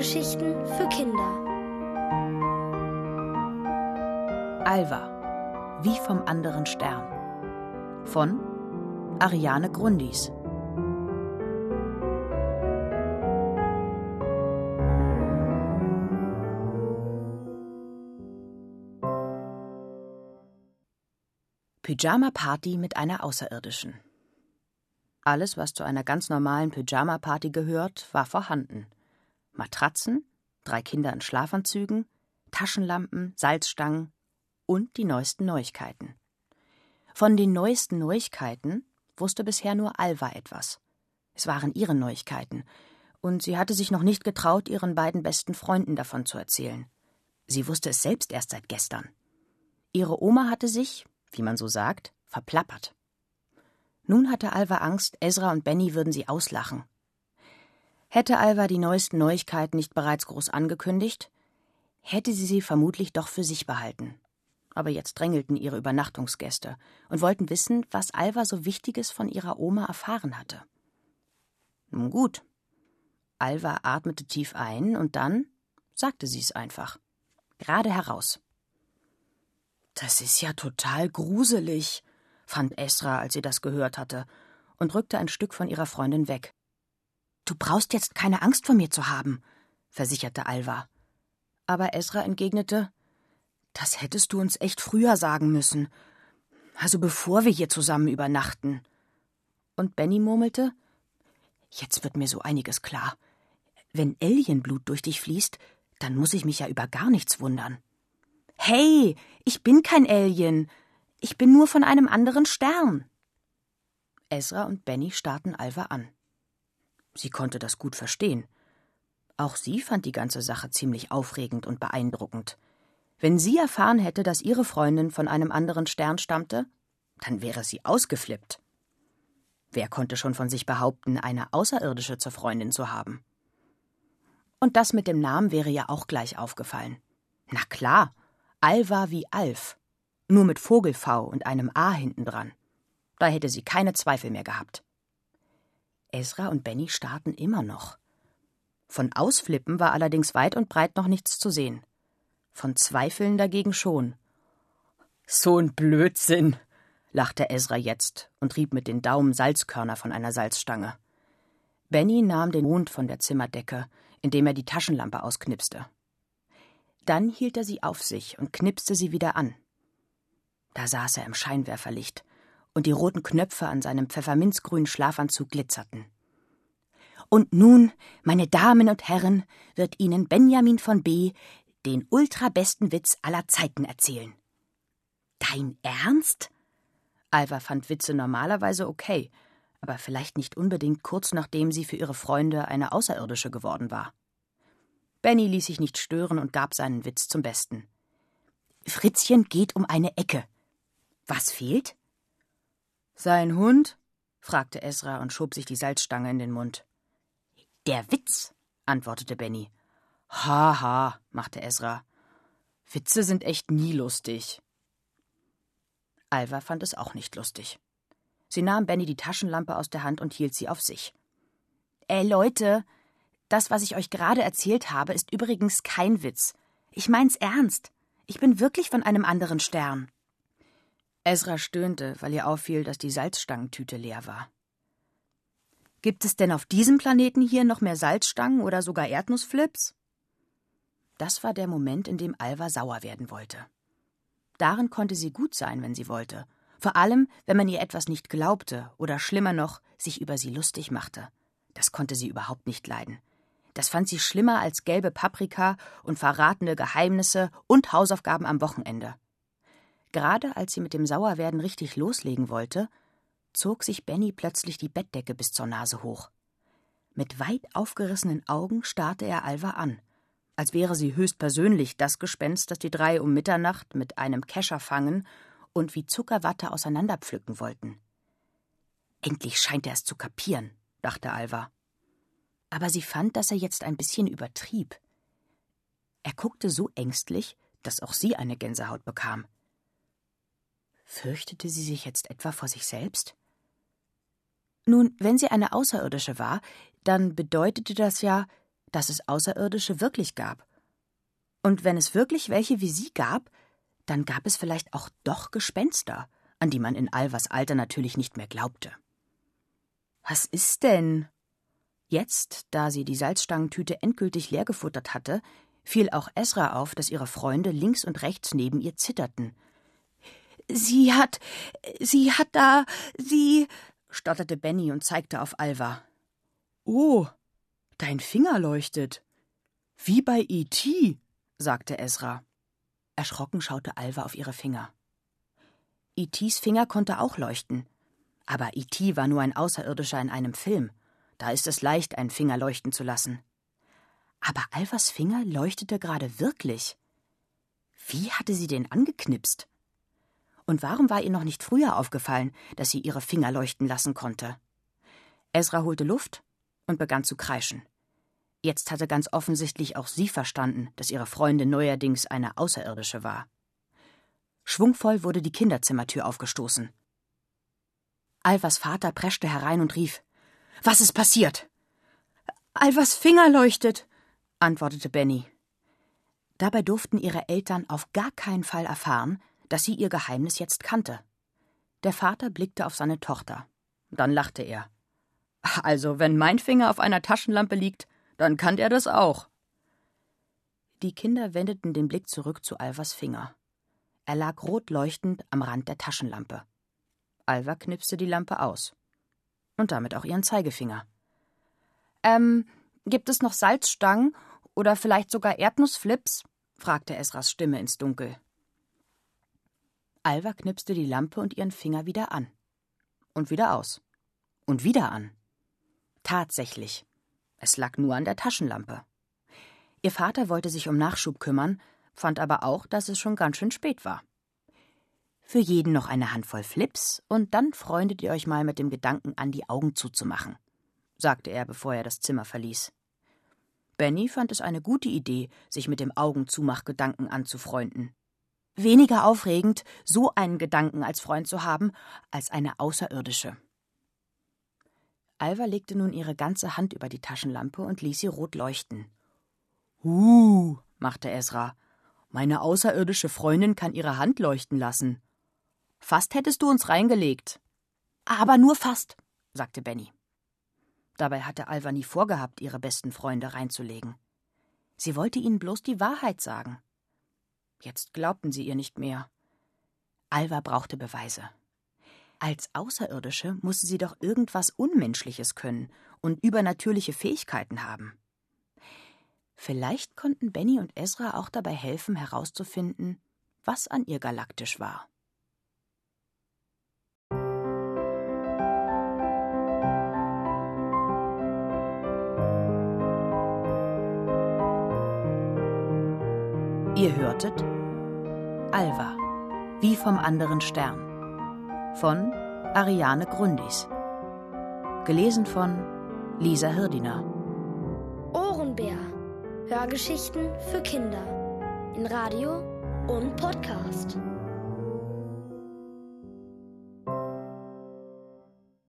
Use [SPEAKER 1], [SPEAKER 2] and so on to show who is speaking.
[SPEAKER 1] Hörgeschichten für Kinder.
[SPEAKER 2] Alva, wie vom anderen Stern. Von Ariane Grundis. Pyjama-Party mit einer Außerirdischen. Alles, was zu einer ganz normalen Pyjama-Party gehört, war vorhanden. Matratzen, drei Kinder in Schlafanzügen, Taschenlampen, Salzstangen und die neuesten Neuigkeiten. Von den neuesten Neuigkeiten wusste bisher nur Alva etwas. Es waren ihre Neuigkeiten, und sie hatte sich noch nicht getraut, ihren beiden besten Freunden davon zu erzählen. Sie wusste es selbst erst seit gestern. Ihre Oma hatte sich, wie man so sagt, verplappert. Nun hatte Alva Angst, Ezra und Benny würden sie auslachen. Hätte Alva die neuesten Neuigkeiten nicht bereits groß angekündigt, hätte sie sie vermutlich doch für sich behalten. Aber jetzt drängelten ihre Übernachtungsgäste und wollten wissen, was Alva so Wichtiges von ihrer Oma erfahren hatte. Nun gut. Alva atmete tief ein und dann sagte sie es einfach. Gerade heraus. Das ist ja total gruselig, fand Esra, als sie das gehört hatte, und rückte ein Stück von ihrer Freundin weg. Du brauchst jetzt keine Angst vor mir zu haben, versicherte Alva. Aber Esra entgegnete Das hättest du uns echt früher sagen müssen. Also bevor wir hier zusammen übernachten. Und Benny murmelte Jetzt wird mir so einiges klar. Wenn Alienblut durch dich fließt, dann muss ich mich ja über gar nichts wundern. Hey, ich bin kein Alien. Ich bin nur von einem anderen Stern. Ezra und Benny starrten Alva an. Sie konnte das gut verstehen. Auch sie fand die ganze Sache ziemlich aufregend und beeindruckend. Wenn sie erfahren hätte, dass ihre Freundin von einem anderen Stern stammte, dann wäre sie ausgeflippt. Wer konnte schon von sich behaupten, eine Außerirdische zur Freundin zu haben? Und das mit dem Namen wäre ja auch gleich aufgefallen. Na klar, Alva wie Alf nur mit Vogel-V und einem A hintendran. Da hätte sie keine Zweifel mehr gehabt. Ezra und Benny starrten immer noch. Von Ausflippen war allerdings weit und breit noch nichts zu sehen. Von Zweifeln dagegen schon. So ein Blödsinn, lachte Ezra jetzt und rieb mit den Daumen Salzkörner von einer Salzstange. Benny nahm den Mond von der Zimmerdecke, indem er die Taschenlampe ausknipste. Dann hielt er sie auf sich und knipste sie wieder an. Da saß er im Scheinwerferlicht, und die roten Knöpfe an seinem pfefferminzgrünen Schlafanzug glitzerten. Und nun, meine Damen und Herren, wird Ihnen Benjamin von B. den ultrabesten Witz aller Zeiten erzählen. Dein Ernst? Alva fand Witze normalerweise okay, aber vielleicht nicht unbedingt kurz nachdem sie für ihre Freunde eine Außerirdische geworden war. Benny ließ sich nicht stören und gab seinen Witz zum Besten. Fritzchen geht um eine Ecke. Was fehlt? Sein Hund? fragte Esra und schob sich die Salzstange in den Mund. Der Witz, antwortete Benny. Haha, ha, machte Esra. Witze sind echt nie lustig. Alva fand es auch nicht lustig. Sie nahm Benny die Taschenlampe aus der Hand und hielt sie auf sich. Ey, Leute, das, was ich euch gerade erzählt habe, ist übrigens kein Witz. Ich mein's ernst. Ich bin wirklich von einem anderen Stern. Ezra stöhnte, weil ihr auffiel, dass die Salzstangentüte leer war. Gibt es denn auf diesem Planeten hier noch mehr Salzstangen oder sogar Erdnussflips? Das war der Moment, in dem Alva sauer werden wollte. Darin konnte sie gut sein, wenn sie wollte, vor allem, wenn man ihr etwas nicht glaubte oder schlimmer noch, sich über sie lustig machte. Das konnte sie überhaupt nicht leiden. Das fand sie schlimmer als gelbe Paprika und verratene Geheimnisse und Hausaufgaben am Wochenende. Gerade als sie mit dem Sauerwerden richtig loslegen wollte, zog sich Benny plötzlich die Bettdecke bis zur Nase hoch. Mit weit aufgerissenen Augen starrte er Alva an, als wäre sie höchstpersönlich das Gespenst, das die drei um Mitternacht mit einem Kescher fangen und wie Zuckerwatte auseinanderpflücken wollten. Endlich scheint er es zu kapieren, dachte Alva. Aber sie fand, dass er jetzt ein bisschen übertrieb. Er guckte so ängstlich, dass auch sie eine Gänsehaut bekam. Fürchtete sie sich jetzt etwa vor sich selbst? Nun, wenn sie eine Außerirdische war, dann bedeutete das ja, dass es Außerirdische wirklich gab. Und wenn es wirklich welche wie sie gab, dann gab es vielleicht auch doch Gespenster, an die man in Alvas Alter natürlich nicht mehr glaubte. Was ist denn? Jetzt, da sie die Salzstangentüte endgültig leergefuttert hatte, fiel auch Esra auf, dass ihre Freunde links und rechts neben ihr zitterten. Sie hat. sie hat da. sie. stotterte Benny und zeigte auf Alva. Oh, dein Finger leuchtet. Wie bei E.T., sagte Esra. Erschrocken schaute Alva auf ihre Finger. E.T.s Finger konnte auch leuchten. Aber E.T. war nur ein Außerirdischer in einem Film. Da ist es leicht, einen Finger leuchten zu lassen. Aber Alvas Finger leuchtete gerade wirklich. Wie hatte sie den angeknipst? Und warum war ihr noch nicht früher aufgefallen, dass sie ihre Finger leuchten lassen konnte? Ezra holte Luft und begann zu kreischen. Jetzt hatte ganz offensichtlich auch sie verstanden, dass ihre Freundin neuerdings eine Außerirdische war. Schwungvoll wurde die Kinderzimmertür aufgestoßen. Alvas Vater preschte herein und rief was ist passiert? Alvas Finger leuchtet, antwortete Benny. Dabei durften ihre Eltern auf gar keinen Fall erfahren, dass sie ihr Geheimnis jetzt kannte. Der Vater blickte auf seine Tochter. Dann lachte er. Also, wenn mein Finger auf einer Taschenlampe liegt, dann kann er das auch. Die Kinder wendeten den Blick zurück zu Alvas Finger. Er lag rot leuchtend am Rand der Taschenlampe. Alva knipste die Lampe aus und damit auch ihren Zeigefinger. Ähm, gibt es noch Salzstangen oder vielleicht sogar Erdnussflips? fragte Esras Stimme ins Dunkel. Alva knipste die Lampe und ihren Finger wieder an. Und wieder aus. Und wieder an. Tatsächlich. Es lag nur an der Taschenlampe. Ihr Vater wollte sich um Nachschub kümmern, fand aber auch, dass es schon ganz schön spät war. Für jeden noch eine Handvoll Flips und dann freundet ihr euch mal mit dem Gedanken an, die Augen zuzumachen, sagte er, bevor er das Zimmer verließ. Benny fand es eine gute Idee, sich mit dem Augenzumachgedanken anzufreunden. Weniger aufregend, so einen Gedanken als Freund zu haben, als eine außerirdische. Alva legte nun ihre ganze Hand über die Taschenlampe und ließ sie rot leuchten. Uh, machte Esra. Meine außerirdische Freundin kann ihre Hand leuchten lassen. Fast hättest du uns reingelegt. Aber nur fast, sagte Benny. Dabei hatte Alva nie vorgehabt, ihre besten Freunde reinzulegen. Sie wollte ihnen bloß die Wahrheit sagen. Jetzt glaubten sie ihr nicht mehr. Alva brauchte Beweise. Als Außerirdische musste sie doch irgendwas Unmenschliches können und übernatürliche Fähigkeiten haben. Vielleicht konnten Benny und Ezra auch dabei helfen, herauszufinden, was an ihr galaktisch war. Ihr hörtet Alva, wie vom anderen Stern von Ariane Grundis. Gelesen von Lisa Hirdiner.
[SPEAKER 1] Ohrenbär. Hörgeschichten für Kinder. In Radio und Podcast.